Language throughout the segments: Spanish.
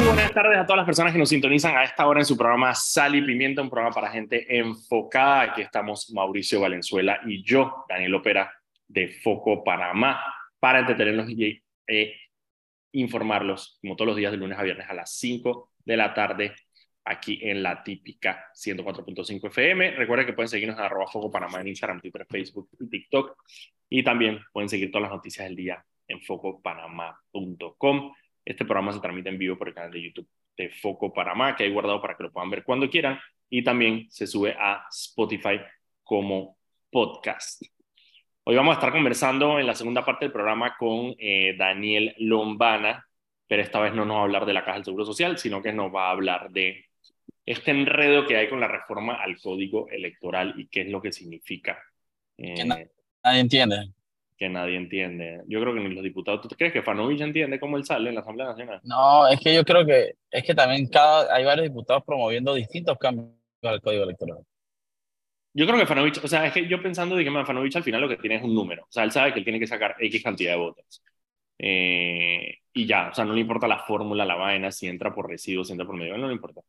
muy buenas tardes a todas las personas que nos sintonizan a esta hora en su programa Sal y Pimienta, un programa para gente enfocada. Aquí estamos Mauricio Valenzuela y yo, Daniel Opera, de Foco Panamá, para entretenerlos y eh, informarlos, como todos los días de lunes a viernes a las 5 de la tarde, aquí en la típica 104.5 FM. Recuerden que pueden seguirnos en arroba Foco Panamá en Instagram, Twitter, Facebook y TikTok. Y también pueden seguir todas las noticias del día en focopanamá.com. Este programa se transmite en vivo por el canal de YouTube de Foco Panamá, que hay guardado para que lo puedan ver cuando quieran. Y también se sube a Spotify como podcast. Hoy vamos a estar conversando en la segunda parte del programa con eh, Daniel Lombana, pero esta vez no nos va a hablar de la Caja del Seguro Social, sino que nos va a hablar de este enredo que hay con la reforma al código electoral y qué es lo que significa. Eh, nadie entiende. Que nadie entiende. Yo creo que ni los diputados. ¿Tú crees que Fanovich entiende cómo él sale en la Asamblea Nacional? No, es que yo creo que es que también cada, hay varios diputados promoviendo distintos cambios al código electoral. Yo creo que Fanovich, o sea, es que yo pensando de que Fanovich al final lo que tiene es un número. O sea, él sabe que él tiene que sacar X cantidad de votos. Eh, y ya, o sea, no le importa la fórmula, la vaina, si entra por residuos, si entra por medio, no le importa.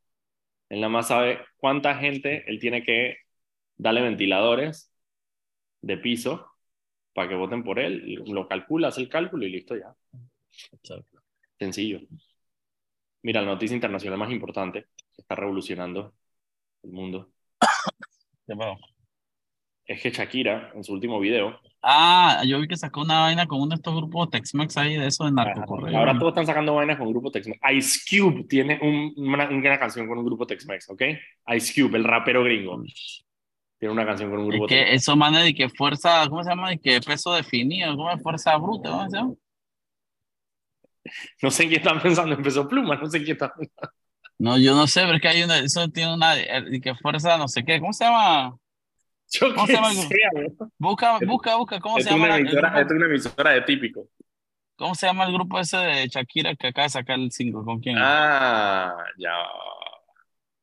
Él nada más sabe cuánta gente él tiene que darle ventiladores de piso para que voten por él. Lo calcula, hace el cálculo y listo ya. Sencillo. Mira, la noticia internacional más importante que está revolucionando el mundo es que Shakira, en su último video. Ah, yo vi que sacó una vaina con uno de estos grupos Tex-Mex ahí de eso de narcocorreo. Ahora todos están sacando vainas con un grupo Tex-Mex. Ice Cube tiene una, una, canción con un grupo Tex-Mex, ¿ok? Ice Cube, el rapero gringo. Tiene una canción con un grupo es que Eso manda de que fuerza, ¿cómo se llama? De que peso definido, ¿cómo es? Fuerza bruta, ¿cómo se llama? No sé en qué están pensando, empezó Pluma, no sé en qué están pensando. No, yo no sé, pero es que hay una, eso tiene una, que fuerza, no sé qué, ¿cómo se llama? Yo ¿Cómo se llama? Sé, busca, busca, busca, ¿cómo se llama? Emisora, es una emisora de típico. ¿Cómo se llama el grupo ese de Shakira que acaba de sacar el 5? ¿Con quién? Ah, ya,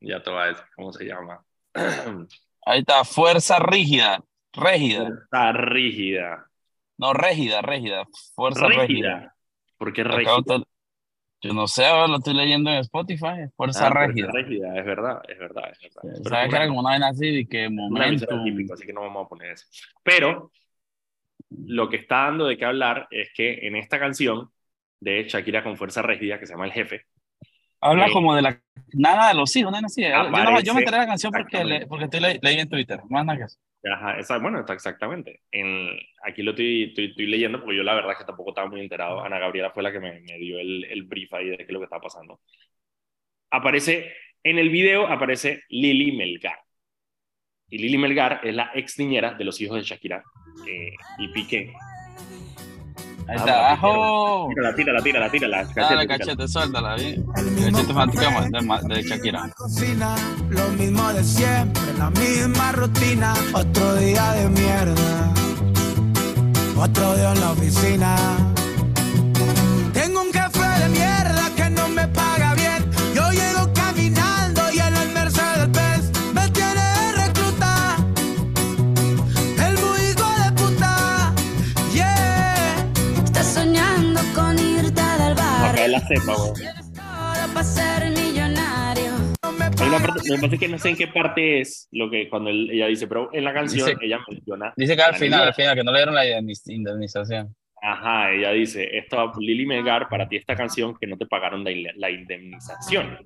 ya te voy a decir cómo se llama. Ahí está, Fuerza Rígida, Rígida. Fuerza Rígida. No, Rígida, Rígida, Fuerza Rígida. rígida. ¿Por qué Rígida? Yo no sé, ahora lo estoy leyendo en Spotify, Fuerza ah, Régida. Rígida, es verdad, es verdad, es verdad. Sabes que era como una vaina así de que momento. Típico, así que no vamos a poner eso. Pero lo que está dando de qué hablar es que en esta canción de Shakira con Fuerza Rígida, que se llama El Jefe. Habla como de la nada de los hijos, nada así. Yo, yo, me enteré de la canción porque, porque estoy leyendo en Twitter, más nada que eso. Ajá, bueno, está exactamente. En, aquí lo estoy, estoy, leyendo porque yo la verdad es que tampoco estaba muy enterado. Ana Gabriela fue la que me, me dio el, el, brief ahí de qué es lo que está pasando. Aparece, en el video aparece Lili Melgar. Y Lili Melgar es la ex niñera de los hijos de Shakira eh, y Piqué. Ahí está, ajo. Tírala, tírala, tírala, tírala. Cachete, Dale, cachete, suéltala, bien. Cachete fanática de, de Shakira. Lo mismo de siempre, la misma rutina. Otro día de mierda. Otro día en la oficina. Hay una parte, me parece que no sé en qué parte es lo que cuando él, ella dice, pero en la canción dice, ella menciona. Dice que al final, al final, que no le dieron la indemnización. Ajá, ella dice, esto Lili Melgar, para ti esta canción que no te pagaron la, la indemnización.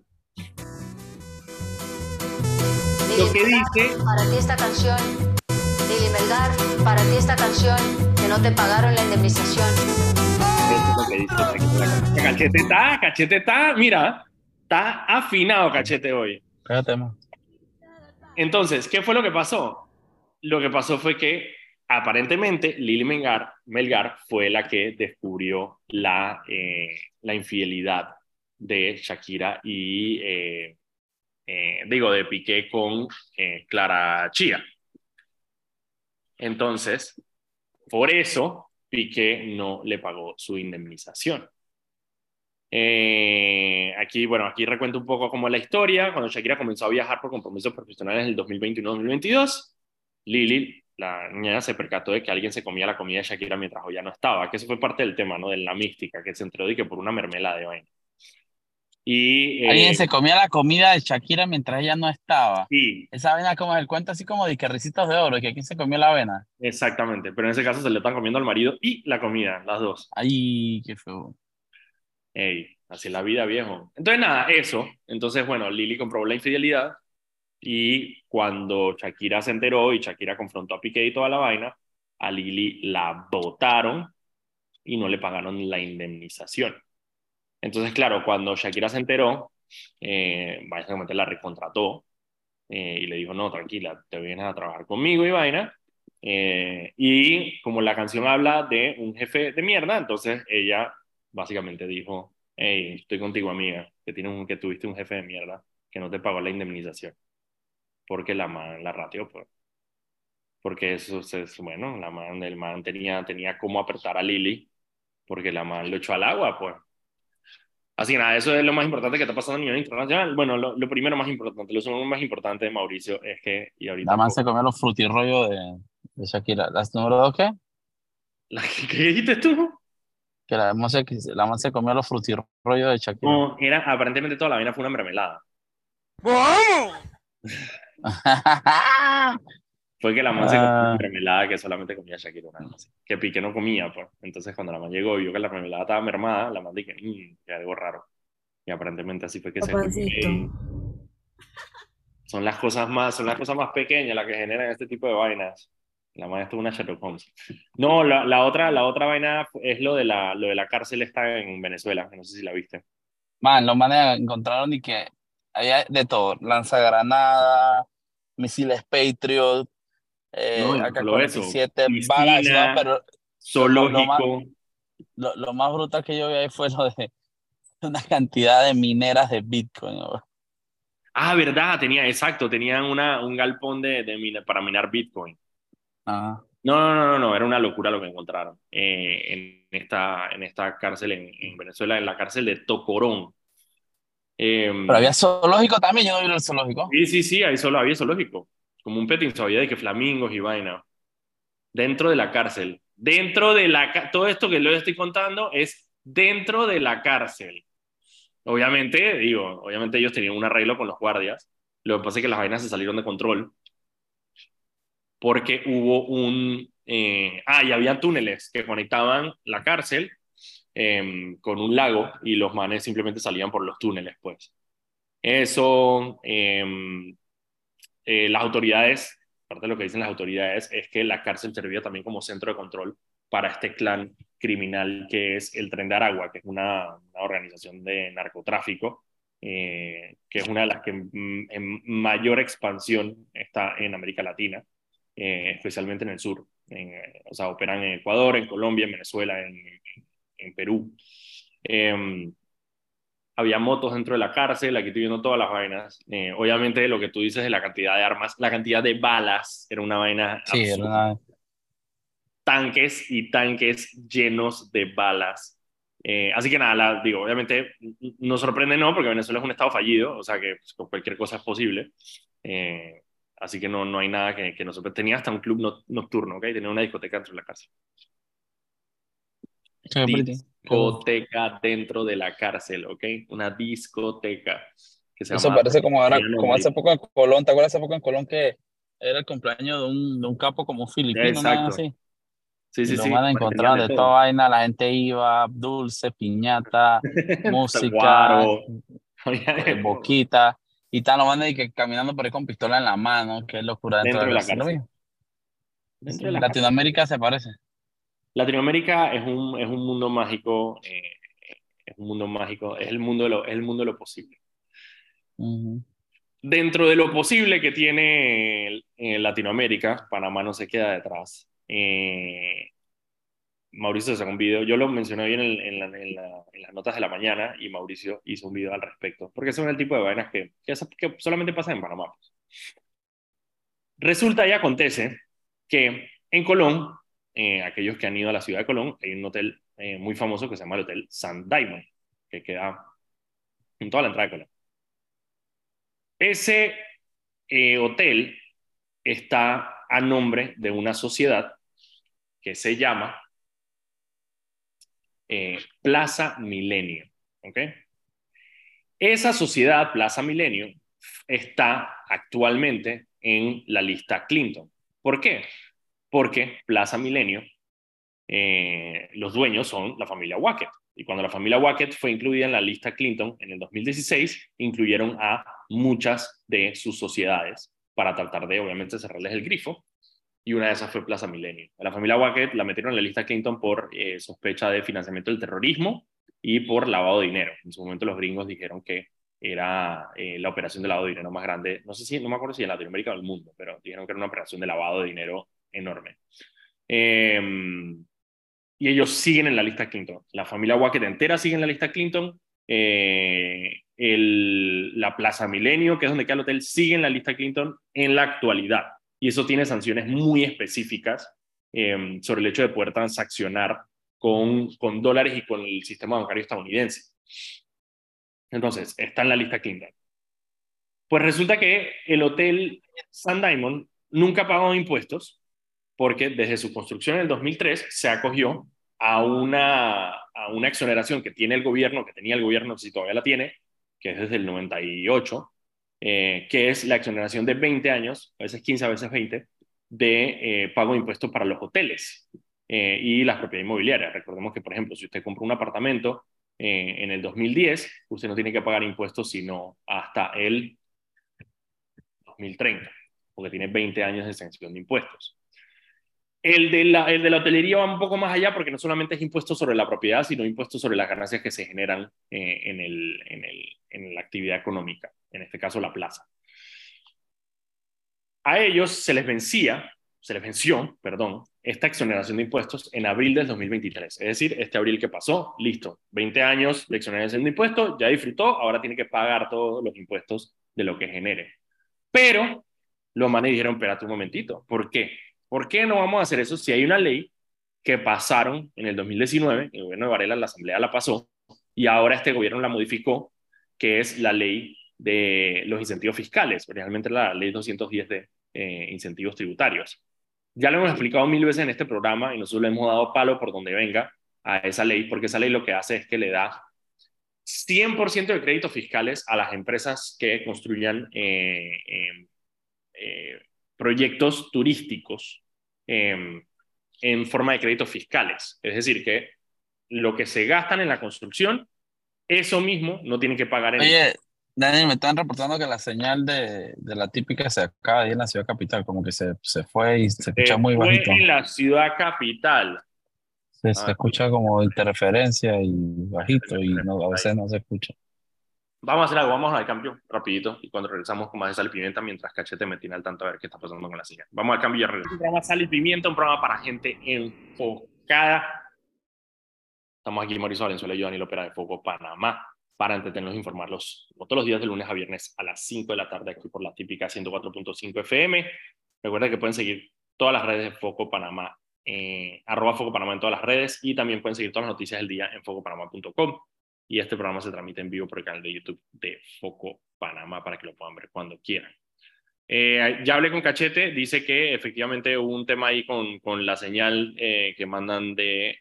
lo que dice... Para ti esta canción, Lili Melgar, para ti esta canción que no te pagaron la indemnización. Que dice. Cachete está, cachete está, mira, está afinado cachete hoy. Espérate. Entonces, ¿qué fue lo que pasó? Lo que pasó fue que aparentemente Lili Melgar, Melgar fue la que descubrió la, eh, la infidelidad de Shakira y, eh, eh, digo, de Piqué con Clara Chía. Entonces, por eso Piqué no le pagó su indemnización. Eh, aquí, bueno, aquí recuento un poco cómo es la historia. Cuando Shakira comenzó a viajar por compromisos profesionales en el 2021-2022, Lili, la niña, se percató de que alguien se comía la comida de Shakira mientras ya no estaba, que eso fue parte del tema, ¿no? De la mística, que se enteró de que por una mermelada de vaina. Y, eh, Alguien se comía la comida de Shakira mientras ella no estaba. Sí, Esa avena como el cuento así como de que ricitos de oro, que quién se comió la avena. exactamente. Pero en ese caso se le están comiendo al marido y la comida, las dos. Ay, qué feo. Ey, así es la vida, viejo. Entonces, nada, eso. Entonces, bueno, Lili comprobó la infidelidad y cuando Shakira se enteró y Shakira confrontó a Piqué y toda la vaina, a Lili la votaron y no le pagaron la indemnización. Entonces, claro, cuando Shakira se enteró, eh, básicamente la recontrató eh, y le dijo, no, tranquila, te vienes a trabajar conmigo y vaina. Eh, y como la canción habla de un jefe de mierda, entonces ella básicamente dijo, hey, estoy contigo amiga, que, tienes un, que tuviste un jefe de mierda que no te pagó la indemnización. Porque la man la ratió, pues. Porque eso es, bueno, la man, el man tenía, tenía cómo apretar a Lili, porque la man lo echó al agua, pues. Así que nada, eso es lo más importante que está pasando a nivel internacional. Bueno, lo, lo primero más importante, lo segundo más importante de Mauricio es que, y ahorita... La man se comió los frutirrollos de, de Shakira. ¿Las número dos qué? ¿La, ¿Qué dijiste tú? Que la man se, la man se comió los frutirrollos de Shakira. No, era, aparentemente toda la vaina fue una mermelada. Fue que la man se comió Ah. una mermelada que solamente comía Shakira una vez, Que Piqué no comía, pues. Entonces cuando la man llegó y vio que la mermelada estaba mermada, la man dije, mmm, que algo raro. Y aparentemente así fue que se. Ey, Son las cosas más, son las cosas más pequeñas las que generan este tipo de vainas. La man estuvo una Sherlock Holmes. No, la, la otra, la otra vaina es lo de la, lo de la cárcel está en Venezuela, no sé si la viste. Man, los manes encontraron y que había de todo, lanzagranada, misiles Patriot, eh, No, y no solo eso, AK-47, piscina, balas, ¿no? pero Zoológico. lo, lo más brutal que yo vi ahí fue lo de una cantidad de mineras de Bitcoin. ¿no? Ah, verdad, tenía, exacto, tenían una, un galpón de, de mina- para minar Bitcoin. Ajá. No, no, no, no, no, era una locura lo que encontraron eh, en, esta, en esta cárcel en, en Venezuela, en la cárcel de Tocorón. Eh, Pero había zoológico también, yo no vi el zoológico. Sí, sí, sí, ahí solo había zoológico, como un petting zoo, había de que flamingos y vaina. Dentro de la cárcel. Dentro de la... Todo esto que les estoy contando es dentro de la cárcel. Obviamente, digo, obviamente ellos tenían un arreglo con los guardias. Lo que pasa es que las vainas se salieron de control porque hubo un... eh, ah, y había túneles que conectaban la cárcel em, con un lago y los manes simplemente salían por los túneles, pues. Eso, em, eh, las autoridades, parte de lo que dicen las autoridades es que la cárcel servía también como centro de control para este clan criminal que es el Tren de Aragua, que es una, una organización de narcotráfico, eh, que es una de las que mm, en mayor expansión está en América Latina, eh, especialmente en el sur. En, eh, o sea, operan en Ecuador, en Colombia, en Venezuela, en, en Perú. Em, había motos dentro de la cárcel, aquí estoy viendo todas las vainas. Eh, obviamente lo que tú dices de la cantidad de armas, la cantidad de balas, era una vaina Sí, era una- Tanques y tanques llenos de balas. Eh, así que nada, la- digo, obviamente n- no sorprende no, porque Venezuela es un estado fallido, o sea que pues, cualquier cosa es posible. Eh, así que no, no hay nada que, que nos sorprenda. Tenía hasta un club no- nocturno, ¿ok? Tenía una discoteca dentro de la cárcel. Discoteca dentro de la cárcel, ¿ok? Una discoteca. Que se Eso llama parece como ahora, como hace poco en Colón, ¿te acuerdas hace poco en Colón que era el cumpleaños de un, de un capo como filipino, nada Exacto. así? Sí, sí, y lo sí. van a encontrar de toda vaina, la gente iba, dulce, piñata, música, eh, boquita, y están los manes caminando por ahí con pistola en la mano, qué locura dentro, Dentro de la cárcel. ¿Lo cárcel. vi? Dentro de la Latinoamérica se parece. Latinoamérica es un, es un mundo mágico, eh, es un mundo mágico, es el mundo de lo, es el mundo de lo posible. Ujú. Dentro de lo posible que tiene el- en Latinoamérica, Panamá no se queda detrás. Eh, Mauricio sacó un video, yo lo mencioné hoy en, el- en la- en la- en las notas de la mañana y Mauricio hizo un video al respecto, porque son el tipo de vainas que, que, que solamente pasan en Panamá. pues. Resulta y acontece que en Colón, eh, aquellos que han ido a la ciudad de Colón, hay un hotel eh, muy famoso que se llama el Hotel San Diamond, que queda en toda la entrada de Colón. Ese eh, hotel está a nombre de una sociedad que se llama Plaza Milenio. Esa sociedad, Plaza Milenio, está actualmente en la lista Clinton. ¿Por qué? Porque Plaza Milenio, eh, los dueños son la familia Wackett. Y cuando la familia Wackett fue incluida en la lista Clinton en el 2016, incluyeron a muchas de sus sociedades para tratar de, obviamente, cerrarles el grifo. Y una de esas fue Plaza Milenio. La familia Wackett la metieron en la lista Clinton por eh, sospecha de financiamiento del terrorismo y por lavado de dinero. En su momento los gringos dijeron que era eh, la operación de lavado de dinero más grande, no sé si, no me acuerdo si en Latinoamérica o el mundo, pero dijeron que era una operación de lavado de dinero enorme. Em, y ellos siguen en la lista Clinton. La familia Wackett entera sigue en la lista Clinton. Eh, la Plaza Milenio, que es donde queda el hotel, sigue en la lista Clinton en la actualidad. Y eso tiene sanciones muy específicas em, sobre el hecho de poder transaccionar con, con dólares y con el sistema bancario estadounidense. Entonces, está en la lista Clinton. Pues resulta que el hotel San Diamond nunca pagó impuestos porque desde su construcción en el 2003 se acogió a una, a una exoneración que tiene el gobierno, que tenía el gobierno, si todavía la tiene, que es desde el 98, eh, que es la exoneración de 20 años, a veces 15, a veces 20, de eh, pago de impuestos para los hoteles eh, y las propiedades inmobiliarias. Recordemos que, por ejemplo, si usted compra un apartamento en el 2010, usted no tiene que pagar impuestos sino hasta el 2030, porque tiene 20 años de exención de impuestos. El de, la, el de la hotelería va un poco más allá porque no solamente es impuesto sobre la propiedad, sino impuesto sobre las ganancias que se generan eh, en, el, en, el, en la actividad económica, en este caso la plaza. A ellos se les vencía, se les venció, perdón, esta exoneración de impuestos en abril del 2023. Es decir, este abril que pasó, listo, 20 años de exoneración de impuestos, ya disfrutó, ahora tiene que pagar todos los impuestos de lo que genere. Pero los manes dijeron, espérate un momentito, ¿por qué? ¿Por qué no vamos a hacer eso si hay una ley que pasaron en el 2019, el gobierno de Varela, la Asamblea la pasó, y ahora este gobierno la modificó, que es la ley de los incentivos fiscales, realmente la ley 210 de eh, incentivos tributarios. Ya lo hemos explicado mil veces en este programa y nosotros le hemos dado palo por donde venga a esa ley, porque esa ley lo que hace es que le da 100% de créditos fiscales a las empresas que construyan eh, em, eh, proyectos turísticos em, en forma de créditos fiscales. Es decir, que lo que se gastan en la construcción, eso mismo no tiene que pagar en... Oye, Daniel, me están reportando que la señal de, de la típica se acaba ir en la ciudad capital, como que se, se fue y se escucha muy bajito. en la ciudad capital. Se, se Ah. escucha como interferencia y bajito y no, a veces no se escucha. Vamos a hacer algo, vamos al cambio rapidito y cuando regresamos con más de sal y pimienta mientras Cachete me tiene al tanto a ver qué está pasando con la señal. Vamos al cambio y ya regresamos. Un programa sal y pimienta, un programa para gente enfocada. Estamos aquí Mauricio Valenzuela y yo, Daniel Opera de Foco, Panamá, para entretenerlos e informarlos todos los días de lunes a viernes a las 5 de la tarde aquí por la típica 104.5 FM. Recuerda que pueden seguir todas las redes de Foco Panamá, eh, arroba Foco Panamá en todas las redes y también pueden seguir todas las noticias del día en focopanamá.com y este programa se transmite en vivo por el canal de YouTube de Foco Panamá para que lo puedan ver cuando quieran. Eh, ya hablé con Cachete, dice que efectivamente hubo un tema ahí con, con la señal eh, que mandan de,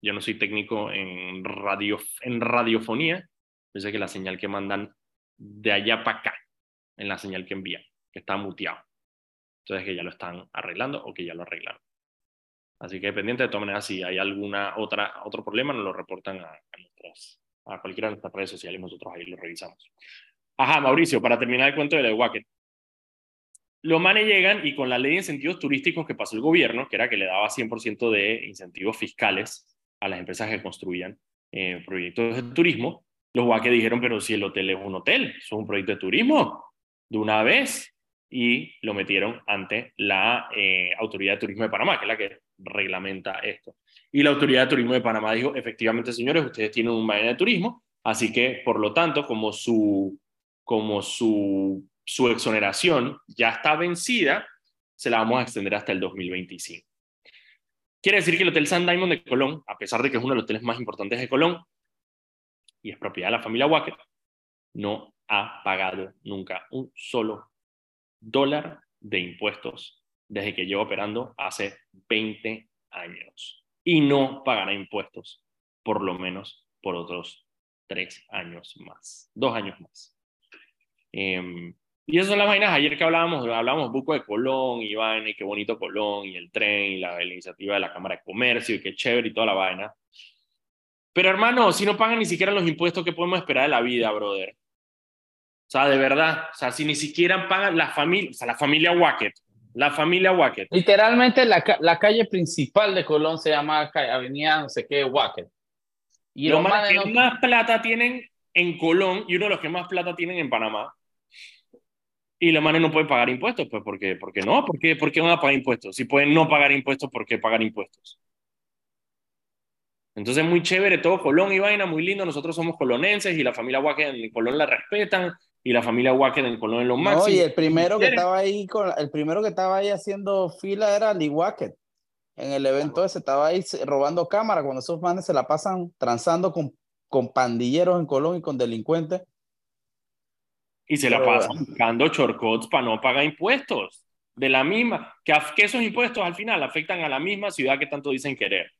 yo no soy técnico en, radio, en radiofonía, dice que la señal que mandan de allá para acá, en la señal que envían, que está muteado. Entonces que ya lo están arreglando o que ya lo arreglaron. Así que pendiente de todas maneras, si hay alguna otra otro problema, nos lo reportan a, a nuestras a cualquiera de nuestras redes sociales nosotros ahí lo revisamos. Ajá, Mauricio, para terminar el cuento de la Wacket. Los manes llegan y con la ley de incentivos turísticos que pasó el gobierno, que era que le daba 100% de incentivos fiscales a las empresas que construían eh, proyectos de turismo, los Wacket dijeron, pero si el hotel es un hotel, es un proyecto de turismo, de una vez, y lo metieron ante la eh, Autoridad de Turismo de Panamá, que es la que reglamenta esto. Y la Autoridad de Turismo de Panamá dijo, efectivamente, señores, ustedes tienen un mañana de turismo, así que, por lo tanto, como su, como su, su exoneración ya está vencida, se la vamos a extender hasta el 2025. Quiere decir que el Hotel San Diamond de Colón, a pesar de que es uno de los hoteles más importantes de Colón, y es propiedad de la familia Wacker, no ha pagado nunca un solo dólar de impuestos desde que lleva operando hace 20 años y no pagará impuestos por lo menos por otros tres años más, dos años más. Em, y esas son las vainas. Ayer que hablábamos, hablábamos poco de Colón vaina, y qué bonito Colón, y el tren, y la, iniciativa de la Cámara de Comercio, y qué chévere y toda la vaina. Pero hermano, si no pagan ni siquiera los impuestos, ¿qué podemos esperar de la vida, brother? O sea, de verdad, o sea, si ni siquiera pagan la familia, o sea, la familia Wackett, la familia Wackett. Literalmente la, la calle principal de Colón se llama Avenida no sé qué, Wackett. Y los más que más plata tienen en Colón y uno de los que más plata tienen en Panamá. Y los manes no pueden pagar impuestos, pues, ¿por qué? ¿Por qué no? ¿Por qué, ¿Por qué van a pagar impuestos? Si pueden no pagar impuestos, ¿por qué pagar impuestos? Entonces, muy chévere, todo Colón y vaina, muy lindo. Nosotros somos colonenses y la familia Wacken en Colón la respetan y la familia Wacken en Colón en lo máximo. No, y el primero que estaba ahí, con, el primero que estaba ahí haciendo fila era Lee Wacken. En el evento ese estaba ahí robando cámara cuando esos manes se la pasan transando con, con pandilleros en Colón y con delincuentes. Y se la pasan buscando shortcuts para no pagar impuestos. De la misma, que, que esos impuestos al final afectan a la misma ciudad que tanto dicen querer.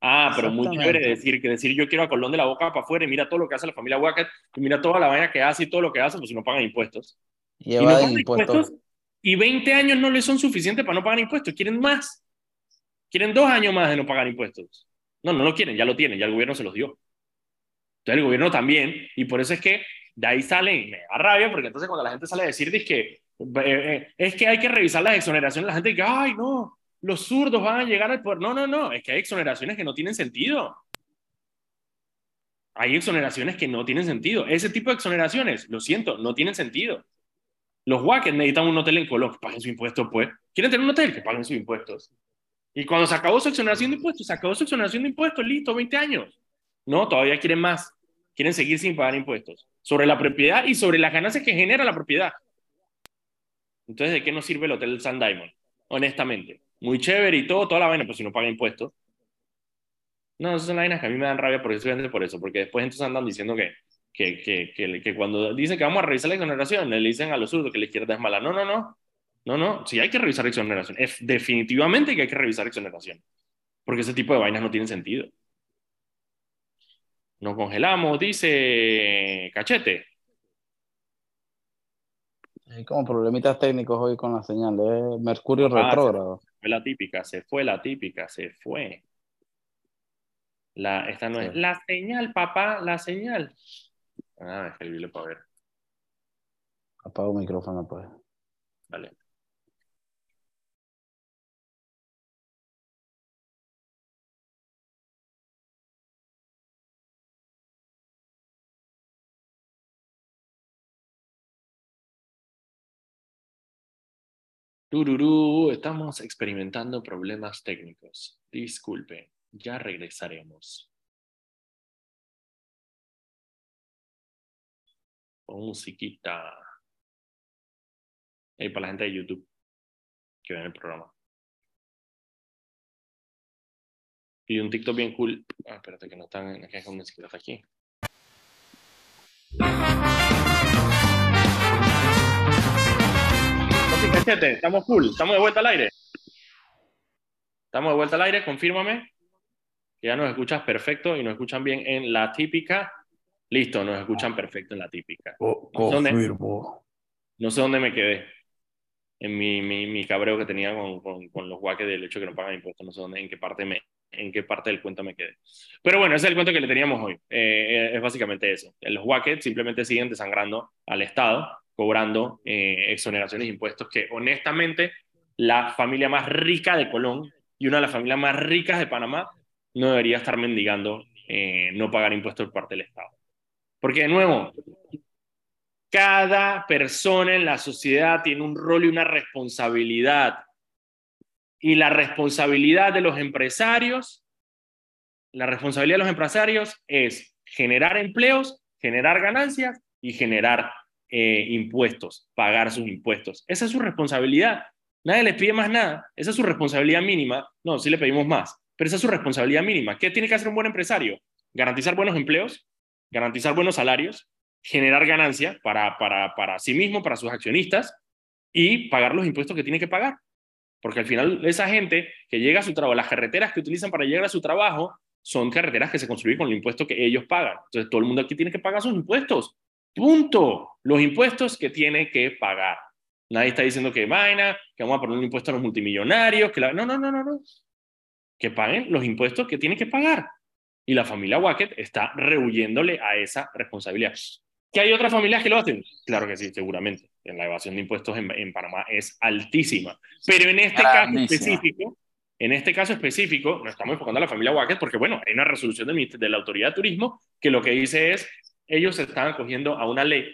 Ah, pero muy chévere decir que decir yo quiero a Colón de la boca para afuera y mira todo lo que hace la familia Wackett y mira toda la vaina que hace y todo lo que hace, pues si no pagan impuestos. Y, no pagan impuestos. Y 20 años no les son suficientes para no pagar impuestos, quieren más. Quieren dos años más de no pagar impuestos. No, no lo quieren, ya lo tienen, ya el gobierno se los dio. Entonces el gobierno también, y por eso es que de ahí sale, y me da rabia, porque entonces cuando la gente sale a decir es que, eh, eh, es que hay que revisar las exoneraciones, la gente dice, ay, no, los zurdos van a llegar al poder. No, no, no, es que hay exoneraciones que no tienen sentido. Hay exoneraciones que no tienen sentido. Ese tipo de exoneraciones, lo siento, no tienen sentido. Los guaques necesitan un hotel en Colón, paguen su impuesto, pues. ¿Quieren tener un hotel? Que paguen sus impuestos. Y cuando se acabó su exoneración de impuestos, se acabó su exoneración de impuestos, listo, 20 años. No, todavía quieren más. Quieren seguir sin pagar impuestos. Sobre la propiedad y sobre las ganancias que genera la propiedad. Entonces, ¿de qué nos sirve el Hotel San Diamond? Honestamente. Muy chévere y todo, toda la vaina, pero si no paga impuestos. No, esas son las vainas que a mí me dan rabia por eso, por eso, porque después entonces andan diciendo que, que, que, que, cuando dicen que vamos a revisar la exoneración, le dicen a los zurdos que la izquierda es mala. No, no, no. No, no, sí hay que revisar exoneración. Es definitivamente que hay que revisar exoneración. Porque ese tipo de vainas no tienen sentido. Nos congelamos, dice Cachete. Hay como problemitas técnicos hoy con la señal de Mercurio ah, retrógrado. Fue la típica, se fue la típica, se fue. La, esta no es la señal, papá, la señal. Ah, escribirle para ver. Apago el micrófono, pues. Vale. Tururú, estamos experimentando problemas técnicos. Disculpe, ya regresaremos. Con musiquita. Y para la gente de YouTube que ven el programa. Y un TikTok bien cool. Ah, espérate que no están, que es musiquita aquí. Estamos full, estamos de vuelta al aire. Estamos de vuelta al aire, confírmame. Que ya nos escuchas perfecto y nos escuchan bien en la típica. Listo, nos escuchan perfecto en la típica. no, sé dónde, no sé dónde me quedé. En mi, mi, mi cabreo que tenía con, con, con los guaques del hecho que no pagan impuestos. No sé dónde, en qué parte me, en qué parte del cuento me quedé. Pero bueno, ese es el cuento que le teníamos hoy. Eh, es básicamente eso. Los guaques simplemente siguen desangrando al Estado cobrando eh, exoneraciones de impuestos que honestamente la familia más rica de Colón y una de las familias más ricas de Panamá no debería estar mendigando eh, no pagar impuestos por parte del Estado. Porque de nuevo, cada persona en la sociedad tiene un rol y una responsabilidad. Y la responsabilidad de los empresarios, la responsabilidad de los empresarios es generar empleos, generar ganancias y generar eh, impuestos, pagar sus impuestos. Esa es su responsabilidad. Nadie les pide más nada. Esa es su responsabilidad mínima. No, sí le pedimos más, pero esa es su responsabilidad mínima. ¿Qué tiene que hacer un buen empresario? Garantizar buenos empleos, garantizar buenos salarios, generar ganancia para, para, para sí mismo, para sus accionistas y pagar los impuestos que tiene que pagar. Porque al final esa gente que llega a su trabajo, las carreteras que utilizan para llegar a su trabajo, son carreteras que se construyen con el impuesto que ellos pagan. Entonces, todo el mundo aquí tiene que pagar sus impuestos. Punto. Los impuestos que tiene que pagar. Nadie está diciendo que vaina, que vamos a poner un impuesto a los multimillonarios, que la... no, no, no, no, no. Que paguen los impuestos que tienen que pagar. Y la familia Wackett está rehuyéndole a esa responsabilidad. ¿Que hay otras familias que lo hacen? Claro que sí, seguramente. La evasión de impuestos en, en Panamá es altísima. Pero en este caso específico, en este caso específico, nos estamos enfocando a la familia Wackett porque, bueno, hay una resolución de, de la Autoridad de Turismo que lo que dice es, ellos se están acogiendo a una ley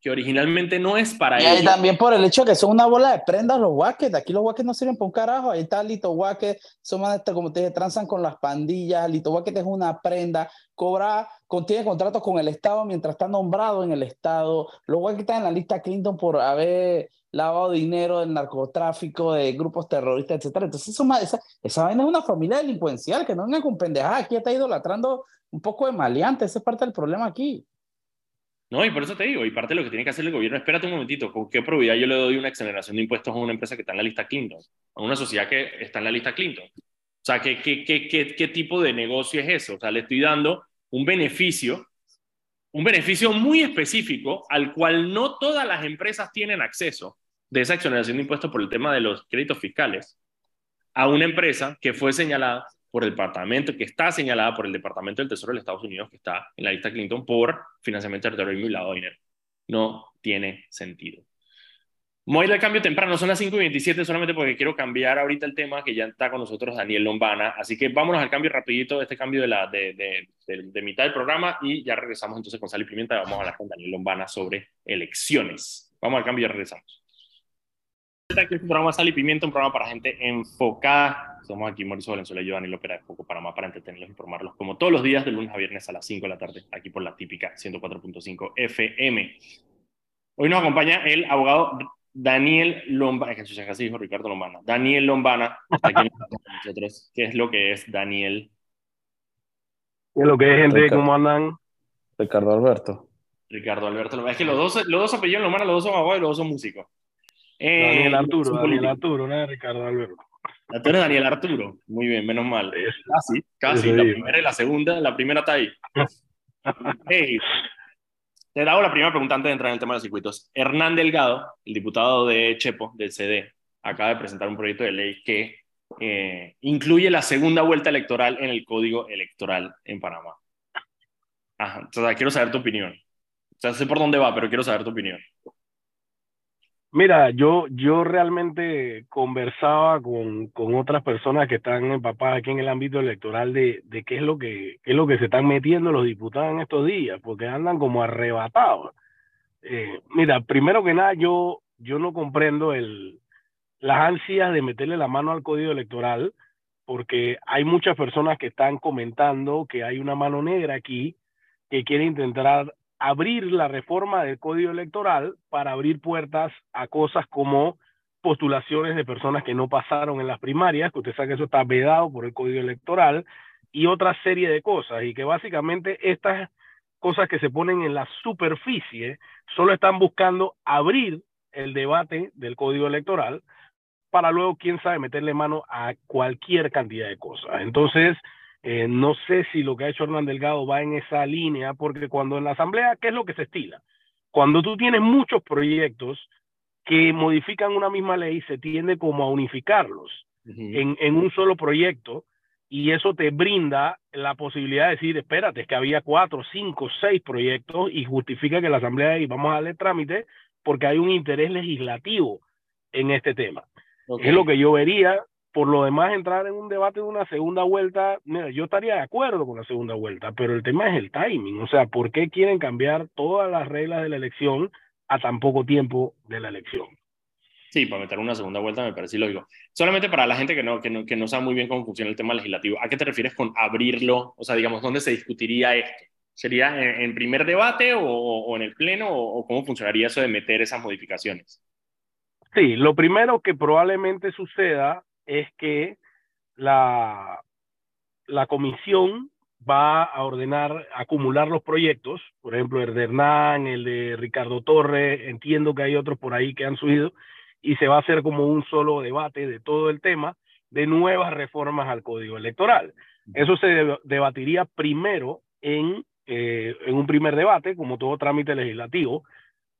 que originalmente no es para y también por el hecho de que son una bola de prendas los Wackett. Aquí los Wackett no sirven para un carajo. Ahí está Lito Wackett, son como te dije, transan con las pandillas. Lito Wackett es una prenda, cobra, contiene contratos con el Estado mientras está nombrado en el Estado. Los Wackett están en la lista Clinton por haber lavado dinero del narcotráfico, de grupos terroristas, etcétera. Entonces, eso, esa, esa vaina es una familia delincuencial que no venga con pendejadas. Aquí está idolatrando un poco de maleante. Ese es parte del problema aquí. No, y por eso te digo, y parte de lo que tiene que hacer el gobierno, espérate un momentito, ¿con qué probabilidad yo le doy una exoneración de impuestos a una empresa que está en la lista Clinton? A una sociedad que está en la lista Clinton. O sea, ¿qué, qué, qué, qué, qué tipo de negocio es eso? O sea, le estoy dando un beneficio, un beneficio muy específico al cual no todas las empresas tienen acceso de esa exoneración de impuestos por el tema de los créditos fiscales a una empresa que fue señalada por el departamento, que está señalada por el Departamento del Tesoro de los Estados Unidos, que está en la lista Clinton por financiamiento terrorismo y lavado de dinero. No tiene sentido. Voy al cambio temprano, son las 5 y 27 solamente porque quiero cambiar ahorita el tema que ya está con nosotros Daniel Lombana. Así que vámonos al cambio rapidito, este cambio de, la, de, de, de, mitad del programa y ya regresamos entonces con Sal y Pimienta vamos a hablar con Daniel Lombana sobre elecciones. Vamos al cambio y ya regresamos. Este es un programa Sal y Pimienta, un programa para gente enfocada. Somos aquí Mauricio Valenzuela y yo, Daniel Opera de Poco Panamá, para entretenerlos y informarlos como todos los días, de lunes a viernes a las 5 de la tarde, aquí por la típica 104.5 FM. Hoy nos acompaña el abogado Daniel Lombana, que se así dijo Ricardo Lombana. Daniel Lombana está aquí con nosotros. ¿Qué es lo que es Daniel? ¿Qué es lo que es, gente? Ricardo. ¿Cómo andan? Ricardo Alberto. Ricardo Alberto. Es que los dos, los dos apellidos Lombana, los dos son abogados y los dos son músicos. Eh, Daniel Arturo, Daniel Arturo, no es Ricardo Alberto. Eres Daniel Arturo. Muy bien, menos mal. Casi, casi. La primera y la segunda, la primera está ahí. hey, te he dado la primera pregunta antes de entrar en el tema de los circuitos. Hernán Delgado, el diputado de Chepo, del CD, acaba de presentar un proyecto de ley que eh, incluye la segunda vuelta electoral en el código electoral en Panamá. Ajá, o sea, quiero saber tu opinión. O sea, sé por dónde va, pero quiero saber tu opinión. Mira, yo, yo realmente conversaba con, con otras personas que están empapadas aquí en el ámbito electoral de, de qué, es lo que, qué es lo que se están metiendo los diputados en estos días, porque andan como arrebatados. Eh, mira, primero que nada, yo, yo no comprendo el, las ansias de meterle la mano al código electoral, porque hay muchas personas que están comentando que hay una mano negra aquí que quiere intentar abrir la reforma del código electoral para abrir puertas a cosas como postulaciones de personas que no pasaron en las primarias, que usted sabe que eso está vedado por el código electoral, y otra serie de cosas, y que básicamente estas cosas que se ponen en la superficie solo están buscando abrir el debate del código electoral para luego, quién sabe, meterle mano a cualquier cantidad de cosas. Entonces, eh, no sé si lo que ha hecho Hernán Delgado va en esa línea, porque cuando en la Asamblea, ¿qué es lo que se estila? Cuando tú tienes muchos proyectos que modifican una misma ley, se tiende como a unificarlos uh -huh. en, en un solo proyecto y eso te brinda la posibilidad de decir, espérate, es que había cuatro, cinco, seis proyectos y justifica que la Asamblea y vamos a darle trámite porque hay un interés legislativo en este tema. Okay. Es lo que yo vería por lo demás, entrar en un debate de una segunda vuelta, mira, yo estaría de acuerdo con la segunda vuelta, pero el tema es el timing. O sea, ¿por qué quieren cambiar todas las reglas de la elección a tan poco tiempo de la elección? Sí, para meter una segunda vuelta me parece lógico. Solamente para la gente que no, que no, que no sabe muy bien cómo funciona el tema legislativo, ¿a qué te refieres con abrirlo? O sea, digamos, ¿dónde se discutiría esto? ¿Sería en, en primer debate o, o, en el pleno o, o cómo funcionaría eso de meter esas modificaciones? Sí, lo primero que probablemente suceda es que la, la comisión va a ordenar acumular los proyectos, por ejemplo, el de Hernán, el de Ricardo Torres, entiendo que hay otros por ahí que han subido, y se va a hacer como un solo debate de todo el tema de nuevas reformas al código electoral. Eso se deb- debatiría primero en, eh, en un primer debate, como todo trámite legislativo,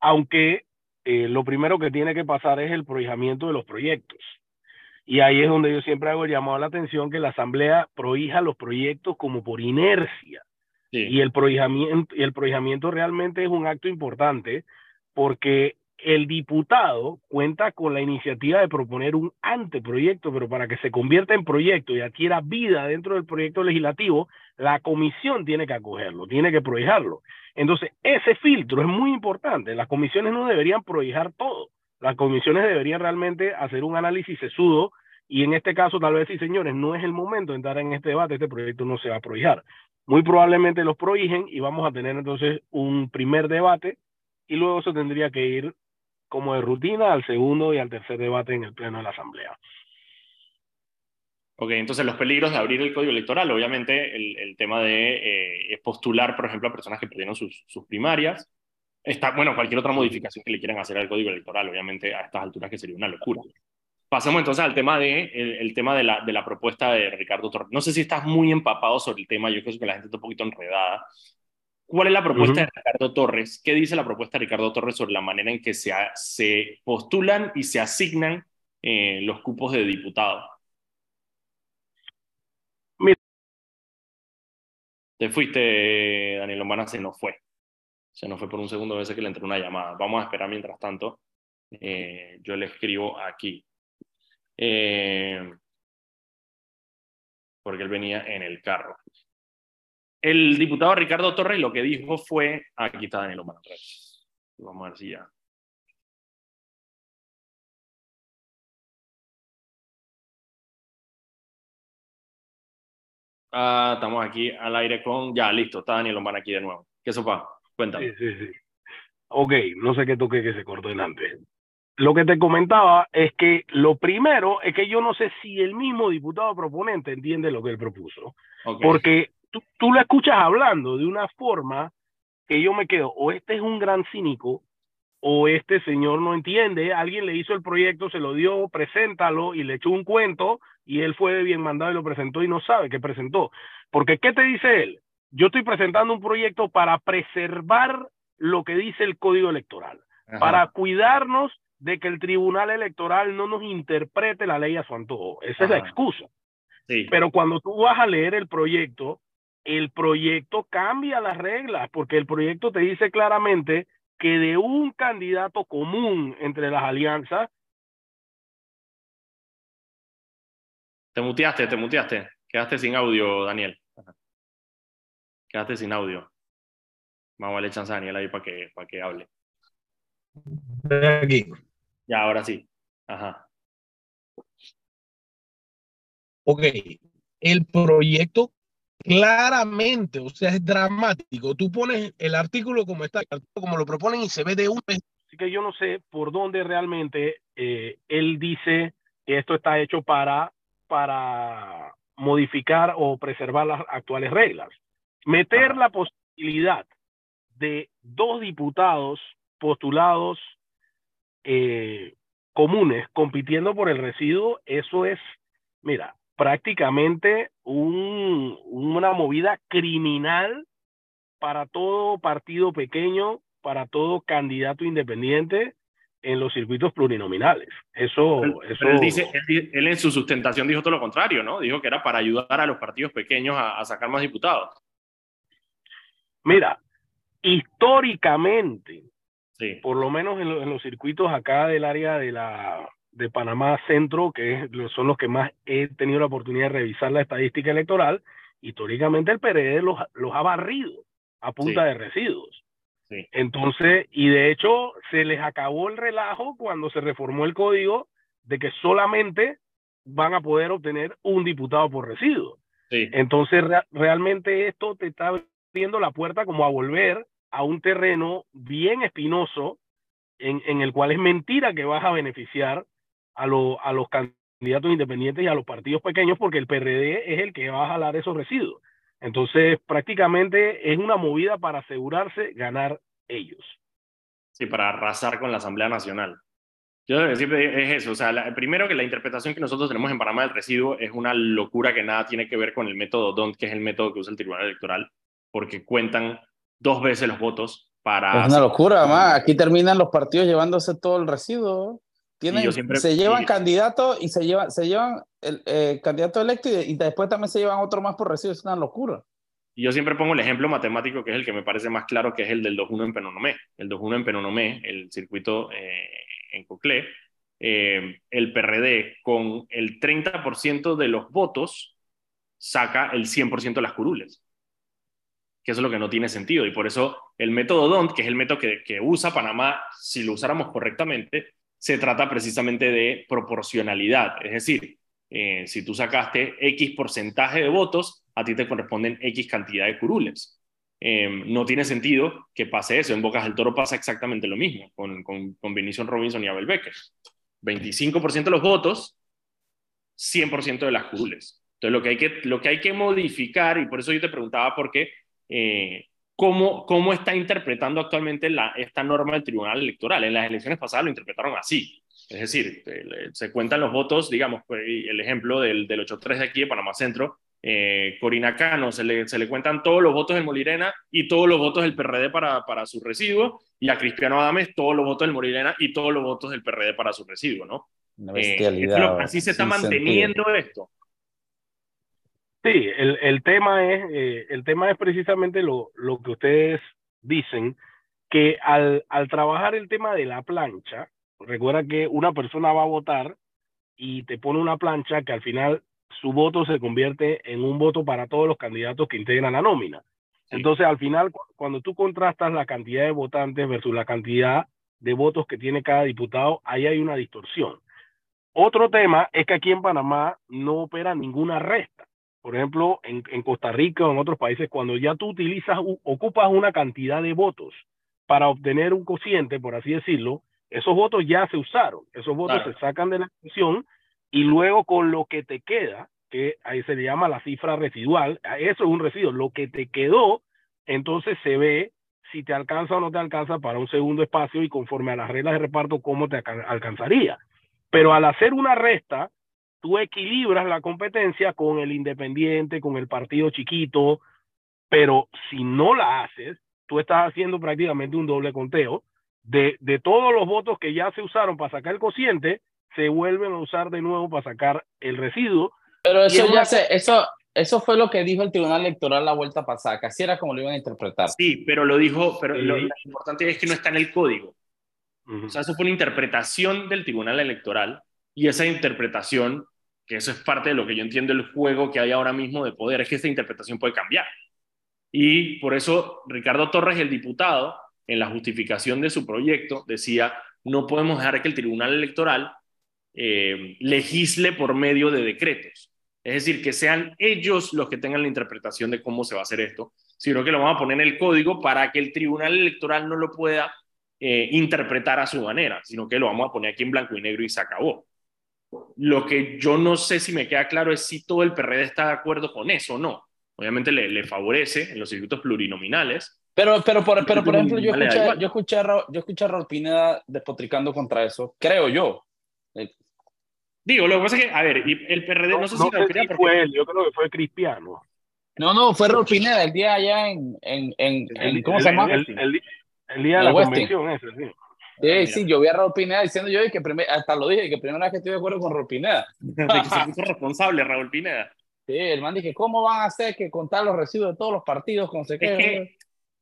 aunque eh, lo primero que tiene que pasar es el prohijamiento de los proyectos. Y ahí es donde yo siempre hago el llamado a la atención que la Asamblea prohija los proyectos como por inercia. Sí. Y el prohijamiento, y el prohijamiento realmente es un acto importante porque el diputado cuenta con la iniciativa de proponer un anteproyecto, pero para que se convierta en proyecto y adquiera vida dentro del proyecto legislativo, la comisión tiene que acogerlo, tiene que prohijarlo. Entonces, ese filtro es muy importante. Las comisiones no deberían prohijar todo. Las comisiones deberían realmente hacer un análisis sesudo y en este caso tal vez sí, señores, no es el momento de entrar en este debate, este proyecto no se va a prohijar. Muy probablemente los prohijen y vamos a tener entonces un primer debate y luego se tendría que ir como de rutina al segundo y al tercer debate en el pleno de la asamblea. Ok, entonces los peligros de abrir el código electoral, obviamente el, el tema de eh, postular, por ejemplo, a personas que perdieron sus, sus primarias, está, bueno, cualquier otra modificación que le quieran hacer al código electoral, obviamente a estas alturas que sería una locura. Pasemos entonces al tema de, el, el tema de la, de la propuesta de Ricardo Torres. No sé si estás muy empapado sobre el tema, yo creo que la gente está un poquito enredada. ¿Cuál es la propuesta de Ricardo Torres? ¿Qué dice la propuesta de Ricardo Torres sobre la manera en que se, se postulan y se asignan eh, los cupos de diputados? Mira. Te fuiste, Daniel Lombana, se nos fue. Se nos fue por un segundo, veces que le entró una llamada. Vamos a esperar mientras tanto. Eh, yo le escribo aquí. Eh, porque él venía en el carro. El diputado Ricardo Torres lo que dijo fue, aquí está Daniel vez. Vamos a ver si ya. Ah, estamos aquí al aire con, ya, listo, está Daniel Lombana aquí de nuevo. ¿Qué sopa? Cuéntame. Sí, sí, sí. Ok, no sé qué toque que se cortó delante. Lo que te comentaba es que lo primero es que yo no sé si el mismo diputado proponente entiende lo que él propuso. Porque tú, tú lo escuchas hablando de una forma que yo me quedo, o este es un gran cínico, o este señor no entiende, alguien le hizo el proyecto, se lo dio, preséntalo y le echó un cuento y él fue de bien mandado y lo presentó y no sabe qué presentó. Porque ¿qué te dice él? Yo estoy presentando un proyecto para preservar lo que dice el código electoral, Ajá. para cuidarnos de que el tribunal electoral no nos interprete la ley a su antojo. Esa es la excusa. Sí. Pero cuando tú vas a leer el proyecto, el proyecto cambia las reglas, porque el proyecto te dice claramente que de un candidato común entre las alianzas, Te muteaste, te muteaste. Quedaste sin audio, Daniel. Ajá. Quedaste sin audio. Vamos a darle chance a Daniel ahí para que, para que hable. Aquí. Ya, ahora sí. Ajá. Ok, el proyecto claramente, o sea, es dramático. Tú pones el artículo como está, el artículo como lo proponen y se ve de un así que yo no sé por dónde realmente eh, él dice que esto está hecho para, para modificar o preservar las actuales reglas. Meter la posibilidad de dos diputados postulados eh, comunes compitiendo por el residuo, eso es, mira, prácticamente un, una movida criminal para todo partido pequeño, para todo candidato independiente en los circuitos plurinominales. Eso, Pero- eso pero él, dice, él, di- él en su sustentación dijo todo lo contrario, ¿no? Dijo que era para ayudar a los partidos pequeños a, a sacar más diputados. mira, históricamente, Sí. por lo menos en, lo- en los circuitos acá del área de la de Panamá Centro, que es- son los que más he tenido la oportunidad de revisar la estadística electoral, históricamente el PRD los, los ha barrido a punta Sí. de residuos. Sí. Entonces, y de hecho se les acabó el relajo cuando se reformó el código de que solamente van a poder obtener un diputado por residuo. Sí. Entonces, rea- realmente esto te está abriendo la puerta como a volver a un terreno bien espinoso en, en el cual es mentira que vas a beneficiar a, lo- a los candidatos independientes y a los partidos pequeños porque el PRD es el que va a jalar esos residuos. Entonces, prácticamente es una movida para asegurarse ganar ellos. Sí, para arrasar con la Asamblea Nacional. Yo siempre es eso, o sea, la- primero que la interpretación que nosotros tenemos en Panamá del residuo es una locura que nada tiene que ver con el método DONT, que es el método que usa el Tribunal Electoral, porque cuentan dos veces los votos para... Es una locura, además. Aquí terminan los partidos llevándose todo el residuo. Tienen, siempre- se llevan y- candidatos y se llevan, se llevan el eh, candidato electo y, y después también se llevan otro más por residuo. Es una locura. Y yo siempre pongo el ejemplo matemático, que es el que me parece más claro, que es el del 2-1 en Penonomé. El 2-1 en Penonomé, el circuito eh, en Coclé, eh, el PRD con el 30% de los votos saca el 100% de las curules. Que eso es lo que no tiene sentido. Y por eso el método DONT, que es el método que, que usa Panamá, si lo usáramos correctamente, se trata precisamente de proporcionalidad. Es decir, eh, si tú sacaste X porcentaje de votos, a ti te corresponden X cantidad de curules. Eh, no tiene sentido que pase eso. En Bocas del Toro pasa exactamente lo mismo con, con, con Benicio Robinson y Abel Becker. 25% de los votos, 100% de las curules. Entonces, lo que, hay que, lo que hay que modificar, y por eso yo te preguntaba por qué, eh, ¿cómo, ¿cómo está interpretando actualmente la, esta norma del Tribunal Electoral? En las elecciones pasadas lo interpretaron así. Es decir, eh, se cuentan los votos, digamos, pues, el ejemplo del, del 8-3 de aquí de Panamá Centro, eh, Corina Cano, se le, se le cuentan todos los votos del Molirena y todos los votos del PRD para, para su residuo, y a Cristiano Adames todos los votos del Molirena y todos los votos del PRD para su residuo, ¿no? Una Eh, bestialidad. lo- así se está manteniendo esto. Sí, el, el tema es, eh, el tema es precisamente lo, lo que ustedes dicen, que al, al trabajar el tema de la plancha, recuerda que una persona va a votar y te pone una plancha que al final su voto se convierte en un voto para todos los candidatos que integran la nómina. Sí. Entonces, al final, cu- cuando tú contrastas la cantidad de votantes versus la cantidad de votos que tiene cada diputado, ahí hay una distorsión. Otro tema es que aquí en Panamá no opera ninguna resta. Por ejemplo, en, en Costa Rica o en otros países, cuando ya tú utilizas, u- ocupas una cantidad de votos para obtener un cociente, por así decirlo, esos votos ya se usaron. Esos votos Claro. se sacan de la elección y luego con lo que te queda, que ahí se le llama la cifra residual, eso es un residuo, lo que te quedó, entonces se ve si te alcanza o no te alcanza para un segundo espacio y conforme a las reglas de reparto, cómo te alca- alcanzaría. Pero al hacer una resta, tú equilibras la competencia con el independiente, con el partido chiquito, pero si no la haces, tú estás haciendo prácticamente un doble conteo de, de todos los votos que ya se usaron para sacar el cociente, se vuelven a usar de nuevo para sacar el residuo. Pero eso es ya sé, eso, eso fue lo que dijo el Tribunal Electoral la vuelta pasada, que así era como lo iban a interpretar. Sí, pero lo dijo, pero Sí. lo, lo importante es que no está en el código. O sea, eso fue una interpretación del Tribunal Electoral y esa interpretación, que eso es parte de lo que yo entiendo el juego que hay ahora mismo de poder, es que esa interpretación puede cambiar. Y por eso Ricardo Torres, el diputado, en la justificación de su proyecto, decía, no podemos dejar que el Tribunal Electoral eh, legisle por medio de decretos. Es decir, que sean ellos los que tengan la interpretación de cómo se va a hacer esto, sino que lo vamos a poner en el código para que el Tribunal Electoral no lo pueda eh, interpretar a su manera, sino que lo vamos a poner aquí en blanco y negro y se acabó. Lo que yo no sé si me queda claro es si todo el PRD está de acuerdo con eso o no. Obviamente le, le favorece en los circuitos plurinominales. Pero, pero, por, pero, por ejemplo, yo escuché, yo, escuché a Raúl, yo escuché a Raúl Pineda despotricando contra eso, creo yo. Eh, Digo, lo que pasa es que, a ver, y el PRD, no, No, sé no si sé lo si porque fue él, yo creo que fue Cristiano. No, no, fue Raúl Pineda el día allá en, en, en, en- ¿cómo el, se llama? El, el- el día de la Westin. convención ese, sí. Sí, mira. sí, yo vi a Raúl Pineda diciendo yo que primer- hasta lo dije, que primera vez que estoy de acuerdo con Raúl Pineda. de que se puso responsable Raúl Pineda. Sí, el man dije, ¿cómo van a hacer que contar los residuos de todos los partidos con? Es que,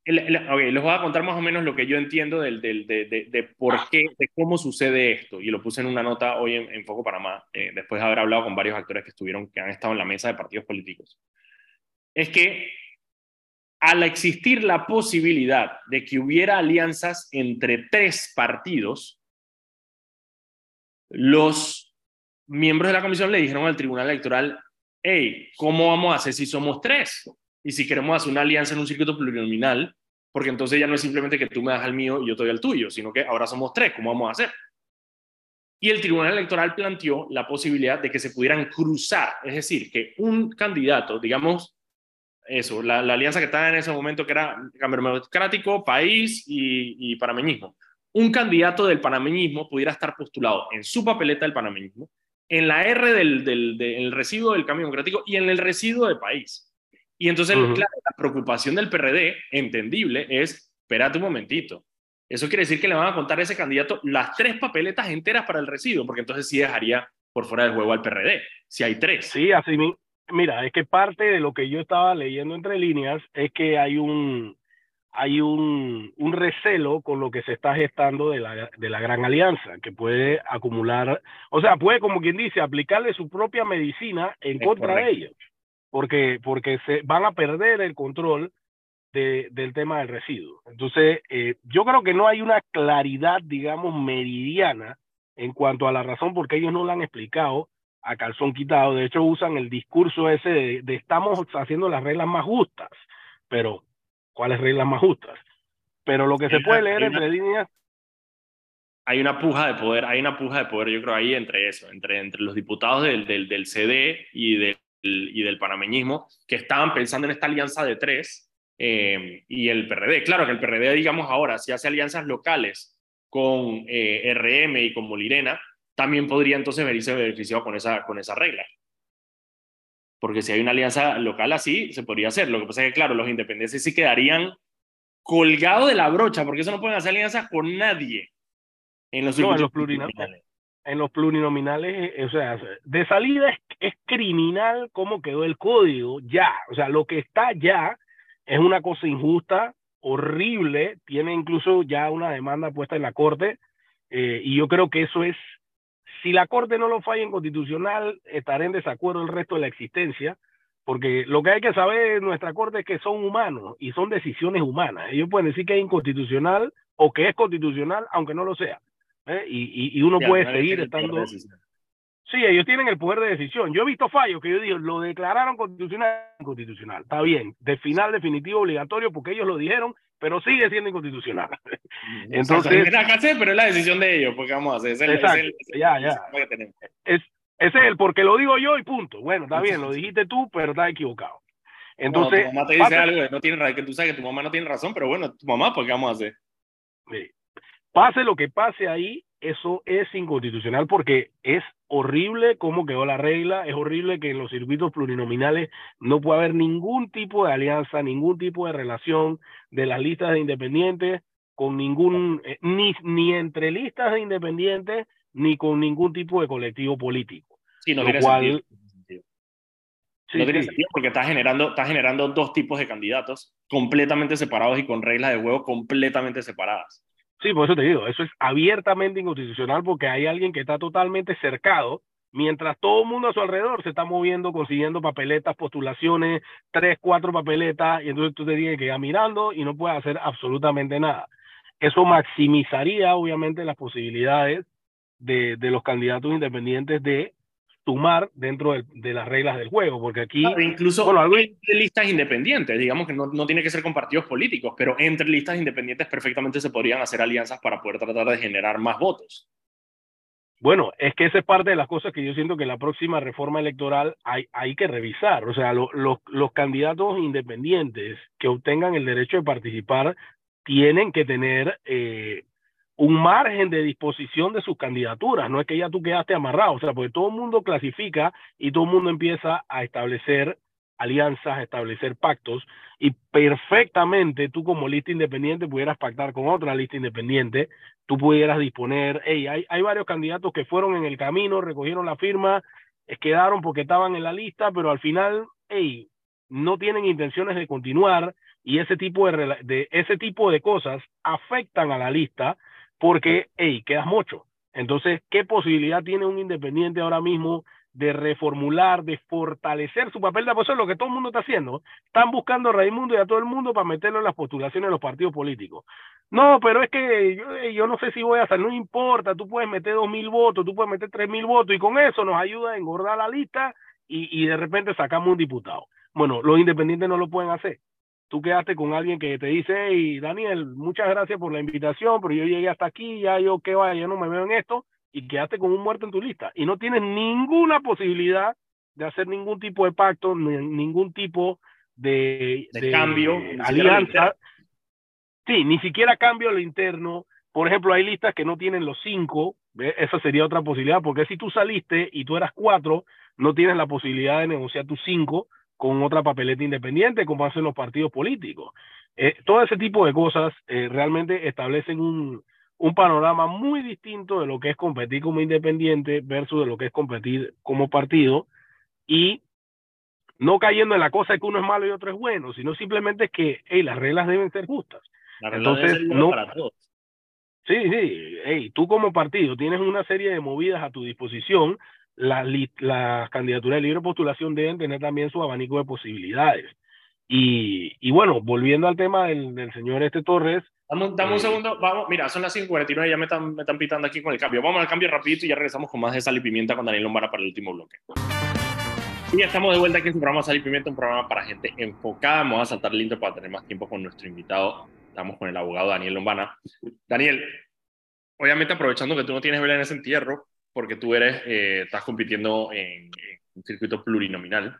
el- el- ok, les voy a contar más o menos lo que yo entiendo del, del- de, de- de por qué, de cómo sucede esto. Y lo puse en una nota hoy en, en Foco Panamá, eh, después de haber hablado con varios actores que estuvieron, que han estado en la mesa de partidos políticos. Es que al existir la posibilidad de que hubiera alianzas entre tres partidos, los miembros de la comisión le dijeron al Tribunal Electoral, hey, ¿cómo vamos a hacer si somos tres? Y si queremos hacer una alianza en un circuito plurinominal, porque entonces ya no es simplemente que tú me das al mío y yo te doy al tuyo, sino que ahora somos tres, ¿cómo vamos a hacer? Y el Tribunal Electoral planteó la posibilidad de que se pudieran cruzar, es decir, que un candidato, digamos, eso, la, la alianza que estaba en ese momento que era Cambio Democrático, País y, y Panameñismo, un candidato del panameñismo pudiera estar postulado en su papeleta del panameñismo, en la R del, del, del residuo del cambio democrático y en el residuo del país. Y entonces, Ujú. claro, la preocupación del PRD, entendible, es, espérate un momentito. Eso quiere decir que le van a contar a ese candidato las tres papeletas enteras para el residuo, porque entonces sí dejaría por fuera del juego al PRD, si hay tres. Sí, así Mira, es que parte de lo que yo estaba leyendo entre líneas es que hay un hay un, un recelo con lo que se está gestando de la, de la gran alianza, que puede acumular, o sea, puede, como quien dice, aplicarle su propia medicina en Es contra de ellos, porque, porque se van a perder el control de- del tema del residuo. Entonces, eh, yo creo que no hay una claridad, digamos, meridiana en cuanto a la razón por qué ellos no la han explicado a calzón quitado. De hecho, usan el discurso ese de, de estamos haciendo las reglas más justas, pero ¿cuáles reglas más justas? Pero lo que se puede leer entre líneas, hay una puja de poder, hay una puja de poder, yo creo, ahí entre eso, entre, entre los diputados del, del, del CD y del, y del panameñismo, que estaban pensando en esta alianza de tres, eh, y el PRD. Claro que el PRD, digamos ahora, si hace alianzas locales con eh, RM y con Molirena, también podría entonces verse beneficiado con esa, con esa regla. Porque si hay una alianza local así, se podría hacer. Lo que pasa es que, claro, los independientes sí quedarían colgados de la brocha, porque eso no pueden hacer alianzas con nadie en los, No, en los plurinominales. en los plurinominales, eh, o sea, de salida es, es criminal cómo quedó el código ya. O sea, lo que está ya es una cosa injusta, horrible, tiene incluso ya una demanda puesta en la Corte, eh, y yo creo que eso es, si la Corte no lo falla en constitucional, estaré en desacuerdo el resto de la existencia, porque lo que hay que saber en nuestra Corte es que son humanos y son decisiones humanas. Ellos pueden decir que es inconstitucional o que es constitucional, aunque no lo sea. ¿eh? Y, y, y uno Ya, puede no seguir de estando... decisión. Sí, ellos tienen el poder de decisión. Yo he visto fallos que yo digo, lo declararon constitucional, inconstitucional. Está bien, de final definitivo obligatorio porque ellos lo dijeron, pero sigue siendo inconstitucional. Entonces- O sea, no pero es la decisión de ellos, porque vamos a hacer. Es el, es el- es el- ya, ya. que tenemos. Ese es el porque lo digo yo y punto. Bueno, está bien, lo dijiste tú, pero estás equivocado. Entonces, Cuando tu mamá te dice algo no tiene que tú sabes que tu mamá no tiene razón, pero bueno, tu mamá, pues ¿qué vamos a hacer? Sí. Pase lo que pase ahí, eso es inconstitucional porque es horrible cómo quedó la regla, es horrible que en los circuitos plurinominales no puede haber ningún tipo de alianza, ningún tipo de relación de las listas de independientes con ningún, eh, ni, ni entre listas de independientes, ni con ningún tipo de colectivo político. Sí, no Lo tiene cual- sentido. no tiene sentido. Sí, no tiene sí. sentido porque está generando, está generando dos tipos de candidatos completamente separados y con reglas de juego completamente separadas. Sí, por eso te digo, eso es abiertamente inconstitucional porque hay alguien que está totalmente cercado, mientras todo el mundo a su alrededor se está moviendo, consiguiendo papeletas, postulaciones, tres, cuatro papeletas, y entonces tú te tienes que ir mirando y no puedes hacer absolutamente nada. Eso maximizaría, obviamente, las posibilidades de, de los candidatos independientes de sumar dentro de las reglas del juego, porque aquí, Claro, incluso bueno, algo- entre listas independientes, digamos que no, no tiene que ser con partidos políticos, pero entre listas independientes perfectamente se podrían hacer alianzas para poder tratar de generar más votos. Bueno, es que esa es parte de las cosas que yo siento que la próxima reforma electoral hay, hay que revisar. O sea, lo- los- los candidatos independientes que obtengan el derecho de participar tienen que tener eh, un margen de disposición de sus candidaturas. No es que ya tú quedaste amarrado, o sea, porque todo el mundo clasifica y todo el mundo empieza a establecer alianzas, a establecer pactos y perfectamente tú como lista independiente pudieras pactar con otra lista independiente tú pudieras disponer, hey, hay, hay varios candidatos que fueron en el camino, recogieron la firma, eh, quedaron porque estaban en la lista, pero al final, hey, no tienen intenciones de continuar y ese tipo de, de ese tipo de cosas afectan a la lista porque, hey, quedas mucho. Entonces, ¿qué posibilidad tiene un independiente ahora mismo de reformular, de fortalecer su papel de es lo que todo el mundo está haciendo. Están buscando a Raimundo y a todo el mundo para meterlo en las postulaciones de los partidos políticos. No, pero es que yo, no sé si voy a salir, no importa, tú puedes meter dos mil votos, tú puedes meter tres mil votos y con eso nos ayuda a engordar la lista y de repente sacamos un diputado. Bueno, los independientes no lo pueden hacer. Tú quedaste con alguien que te dice, hey, Daniel, muchas gracias por la invitación, pero yo llegué hasta aquí, ya yo qué vaya, ya no me veo en esto, y quedaste con un muerto en tu lista. Y no tienes ninguna posibilidad de hacer ningún tipo de pacto, ni- ningún tipo de, De cambio, lo alianza. Sí, ni siquiera cambio lo interno, por ejemplo, hay listas que no tienen los cinco, esa sería otra posibilidad, porque si tú saliste y tú eras cuatro, no tienes la posibilidad de negociar tus cinco con otra papeleta independiente, como hacen los partidos políticos. Eh, todo ese tipo de cosas eh, realmente establecen un, un panorama muy distinto de lo que es competir como independiente versus de lo que es competir como partido y no cayendo en la cosa de que uno es malo y otro es bueno, sino simplemente que hey, las reglas deben ser justas. La Entonces, ser no- para todos. Sí, sí, hey, tú como partido tienes una serie de movidas a tu disposición, las li- las candidaturas de libre postulación deben tener también su abanico de posibilidades. Y, y bueno, volviendo al tema del, del señor este Torres, Dame, un- dame un Eh, segundo, vamos, mira, son las 5.49, ya me están, me están pitando aquí con el cambio. Vamos al cambio rapidito y ya regresamos con más de Sal y Pimienta con Daniel Lombara para el último bloque. Y ya estamos de vuelta aquí en su programa Sal y Pimienta, un programa para gente enfocada. Vamos a saltar el intro para tener más tiempo con nuestro invitado. Estamos con el abogado Daniel Lombana. Daniel, obviamente aprovechando que tú no tienes vela en ese entierro, porque tú eres, eh, estás compitiendo en, en un circuito plurinominal.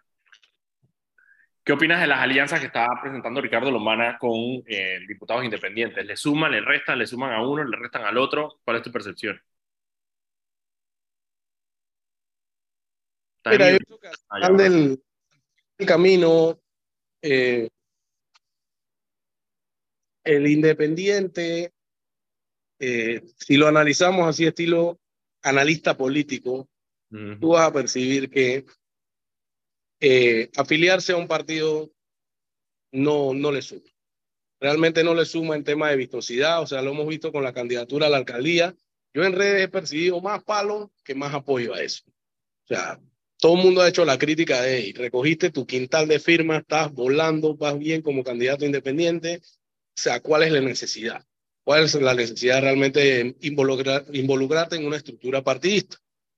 ¿Qué opinas de las alianzas que está presentando Ricardo Lombana con eh, diputados independientes? ¿Le suman, le restan, le suman a uno, le restan al otro? ¿Cuál es tu percepción? ¿Estás Mira, en yo creo que al Ah, del camino, eh, el independiente, eh, si lo analizamos así, estilo analista político, tú vas a percibir que eh, afiliarse a un partido no, no le suma. Realmente no le suma en tema de vistosidad, o sea, lo hemos visto con la candidatura a la alcaldía. Yo en redes he percibido más palo que más apoyo a eso. O sea, todo el mundo ha hecho la crítica de, "Ey, recogiste tu quintal de firmas, estás volando, vas bien como candidato independiente. O sea, ¿cuál es la necesidad? ¿Cuál es la necesidad realmente de involucrar, involucrarte en una estructura partidista?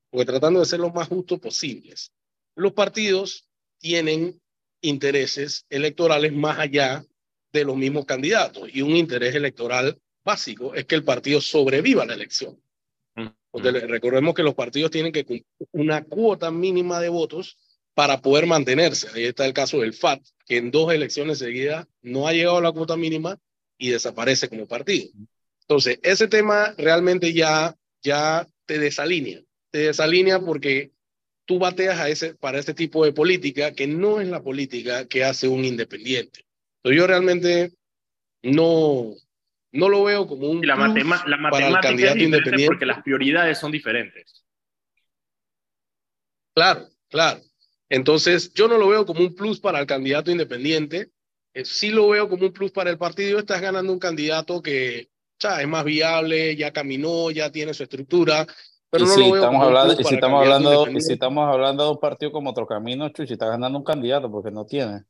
Porque tratando de ser lo más justo posibles. Los partidos tienen intereses electorales más allá de los mismos candidatos y un interés electoral básico es que el partido sobreviva a la elección. Porque recordemos que los partidos tienen que cumplir una cuota mínima de votos para poder mantenerse. Ahí está el caso del FAT, que en dos elecciones seguidas no ha llegado a la cuota mínima y desaparece como partido. Entonces, ese tema realmente ya, ya te desalinea. Te desalinea porque tú bateas a ese, para ese tipo de política que no es la política que hace un independiente. Entonces, yo realmente no, no lo veo como un Y la, matema- la para el matemática es candidato diferente independiente. porque las prioridades son diferentes. Claro, claro. Entonces, yo no lo veo como un plus para el candidato independiente. Sí lo veo como un plus para el partido. Estás ganando un candidato que sea, es más viable, ya caminó, ya tiene su estructura. Pero no si lo veo estamos hablando, y si estamos hablando, y si estamos hablando de un partido como otro camino, Chuchi, está ganando un candidato porque no tiene.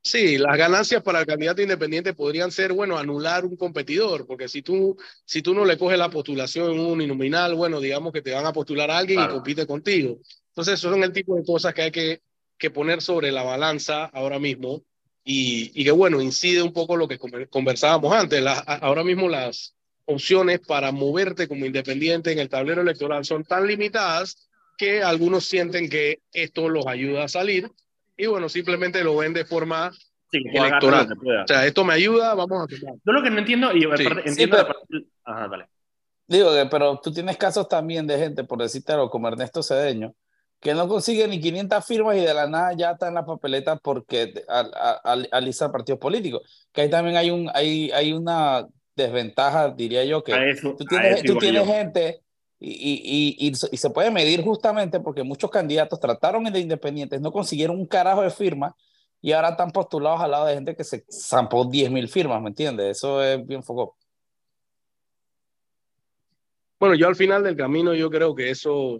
Sí, las ganancias para el candidato independiente podrían ser, bueno, anular un competidor, porque si tú, si tú no le coges la postulación en un uninominal, bueno, digamos que te van a postular a alguien Claro. y compite contigo. Entonces, son el tipo de cosas que hay que, que poner sobre la balanza ahora mismo y, y que, bueno, incide un poco lo que conver- conversábamos antes. La- ahora mismo las opciones para moverte como independiente en el tablero electoral son tan limitadas que algunos sienten que esto los ayuda a salir y, bueno, simplemente lo ven de forma Sí, electoral. o sea, esto me ayuda, vamos a. Yo lo que no entiendo, y aparte, Sí. entiendo Sí, la parte- Ajá, dale. Digo pero tú tienes casos también de gente, por decirte algo, como Ernesto Cedeño, que no consigue ni 500 firmas y de la nada ya está en la papeleta porque al- al- al- alisa partidos políticos. Que ahí también hay, un, hay, hay una desventaja, diría yo, que eso, tú tienes, tú tienes gente y, y, y, y, se- y se puede medir justamente porque muchos candidatos trataron de independientes, no consiguieron un carajo de firmas y ahora están postulados al lado de gente que se zampó 10 mil firmas, ¿me entiendes? Eso es bien foco. Bueno, yo al final del camino yo creo que eso,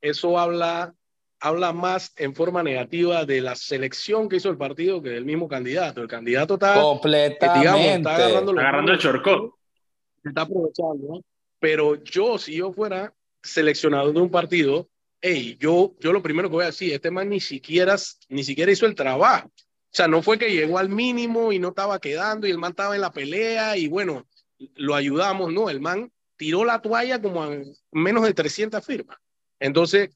eso habla, habla más en forma negativa de la selección que hizo el partido que del mismo candidato. El candidato está, eh, digamos, Completamente. está agarrando, Agarrando el se está aprovechando, ¿no? Pero yo, si yo fuera seleccionado de un partido, hey, yo, yo lo primero que voy a decir, este man ni siquiera, ni siquiera hizo el trabajo. O sea, no fue que llegó al mínimo y no estaba quedando y el man estaba en la pelea y bueno, lo ayudamos, no, el man tiró la toalla como a menos de 300 firmas. Entonces,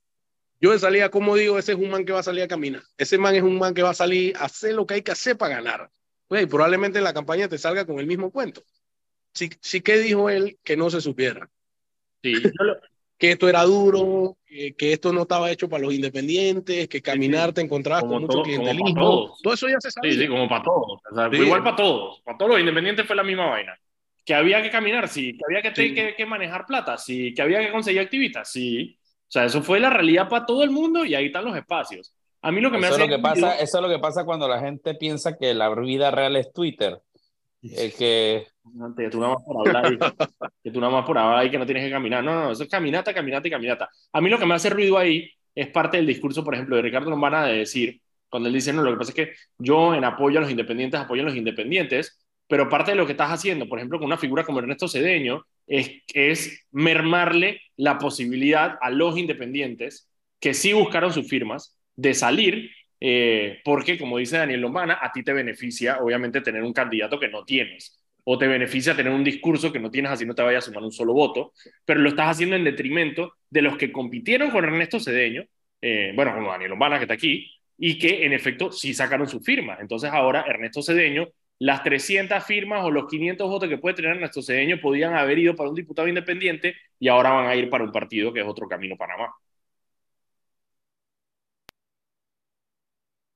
yo de salida, como digo, ese es un man que va a salir a caminar. Ese man es un man que va a salir a hacer lo que hay que hacer para ganar. Pues, y probablemente en la campaña te salga con el mismo cuento. sí, sí que dijo él que no se supiera. Sí, yo lo- Que esto era duro, que, que esto no estaba hecho para los independientes, que caminar te encontrabas Como con mucho todo- clientelismo. todos. Todo eso ya se sabía. Sí, sí, como para todos. O sea, fue Sí. igual para todos. Para todos los independientes fue la misma vaina. Que había que caminar, sí. Que había que, Sí. que, que manejar plata, sí. Que había que conseguir activistas, sí. O sea, eso fue la realidad para todo el mundo y ahí están los espacios. A mí lo que me Eso es hace lo que pasa, eso es lo que pasa cuando la gente piensa que la vida real es Twitter. Eh, que Que tú nada más por hablar, y- que tú nada más por hablar y que no tienes que caminar. No, no, no, eso es caminata, caminata y caminata. A mí lo que me hace ruido ahí es parte del discurso, por ejemplo, de Ricardo Lombana de decir, cuando él dice, no, lo que pasa es que yo en apoyo a los independientes, apoyo a los independientes, pero parte de lo que estás haciendo, por ejemplo, con una figura como Ernesto Cedeño, es, es mermarle la posibilidad a los independientes que sí buscaron sus firmas de salir, eh, porque, como dice Daniel Lombana, a ti te beneficia, obviamente, tener un candidato que no tienes o te beneficia tener un discurso que no tienes así no te vaya a sumar un solo voto, pero lo estás haciendo en detrimento de los que compitieron con Ernesto Cedeño, eh, bueno, con Daniel Lombana que está aquí, y que en efecto sí sacaron sus firmas. Entonces ahora Ernesto Cedeño, las 300 firmas o los 500 votos que puede tener Ernesto Cedeño podían haber ido para un diputado independiente y ahora van a ir para un partido que es otro camino Panamá.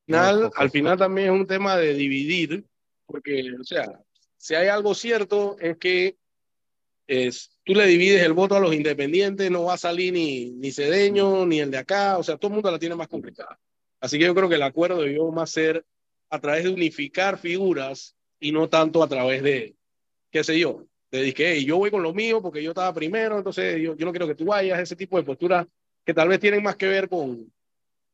final, al final también es un tema de dividir, porque, o sea, si hay algo cierto es que es, tú le divides el voto a los independientes, no va a salir ni, ni Cedeño, ni el de acá, o sea, todo el mundo la tiene más complicada. Así que yo creo que el acuerdo debió más ser a través de unificar figuras y no tanto a través de, qué sé yo, de hey, yo voy con lo mío porque yo estaba primero, entonces yo, yo no quiero que tú vayas, ese tipo de posturas que tal vez tienen más que ver con,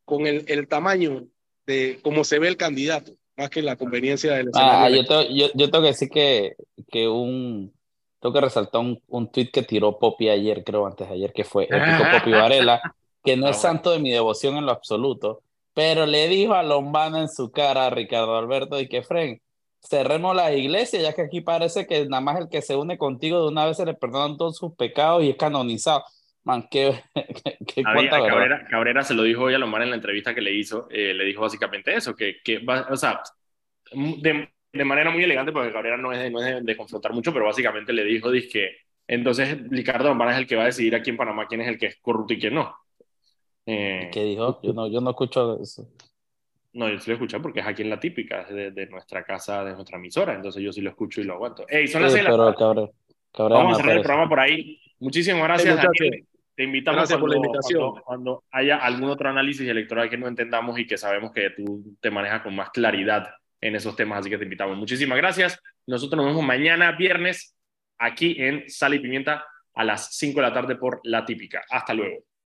con el, el tamaño de cómo se ve el candidato, más que la conveniencia del Ah, yo, tengo, yo, yo tengo que decir que, que un. Tengo que resaltar un, un tweet que tiró Poppy ayer, creo antes de ayer, que fue épico Poppy Varela, que no Ah, es santo de mi devoción en lo absoluto, pero le dijo a Lombana en su cara a Ricardo Alberto y que Fren, cerremos las iglesias, ya que aquí parece que nada más el que se une contigo de una vez se le perdonan todos sus pecados y es canonizado. Man, qué, qué, qué Había-. Cabrera, Cabrera se lo dijo hoy a Lomar en la entrevista que le hizo, eh, le dijo básicamente eso, que, que va- o sea, de, de manera muy elegante, porque Cabrera no es, de, no es de, de confrontar mucho, pero básicamente le dijo, que entonces Ricardo Lombana es el que va a decidir aquí en Panamá quién es el que es corrupto y quién no. Eh, ¿Qué dijo? Yo no, yo no escucho eso. No, yo sí lo escuché porque es aquí en la típica, es de, de nuestra casa, de nuestra emisora, entonces yo sí lo escucho y lo aguanto. Ey, son las Sí, la pero. Cabrera, Cabrera Vamos a cerrar el programa por ahí. Muchísimas gracias, Hey. Daniel. Te invitamos Gracias por la cuando, invitación. cuando- cuando haya algún otro análisis electoral que no entendamos y que sabemos que tú te manejas con más claridad en esos temas, así que te invitamos. Muchísimas gracias. Nosotros nos vemos mañana viernes aquí en Sal y Pimienta a las 5 de la tarde por La Típica. Hasta luego.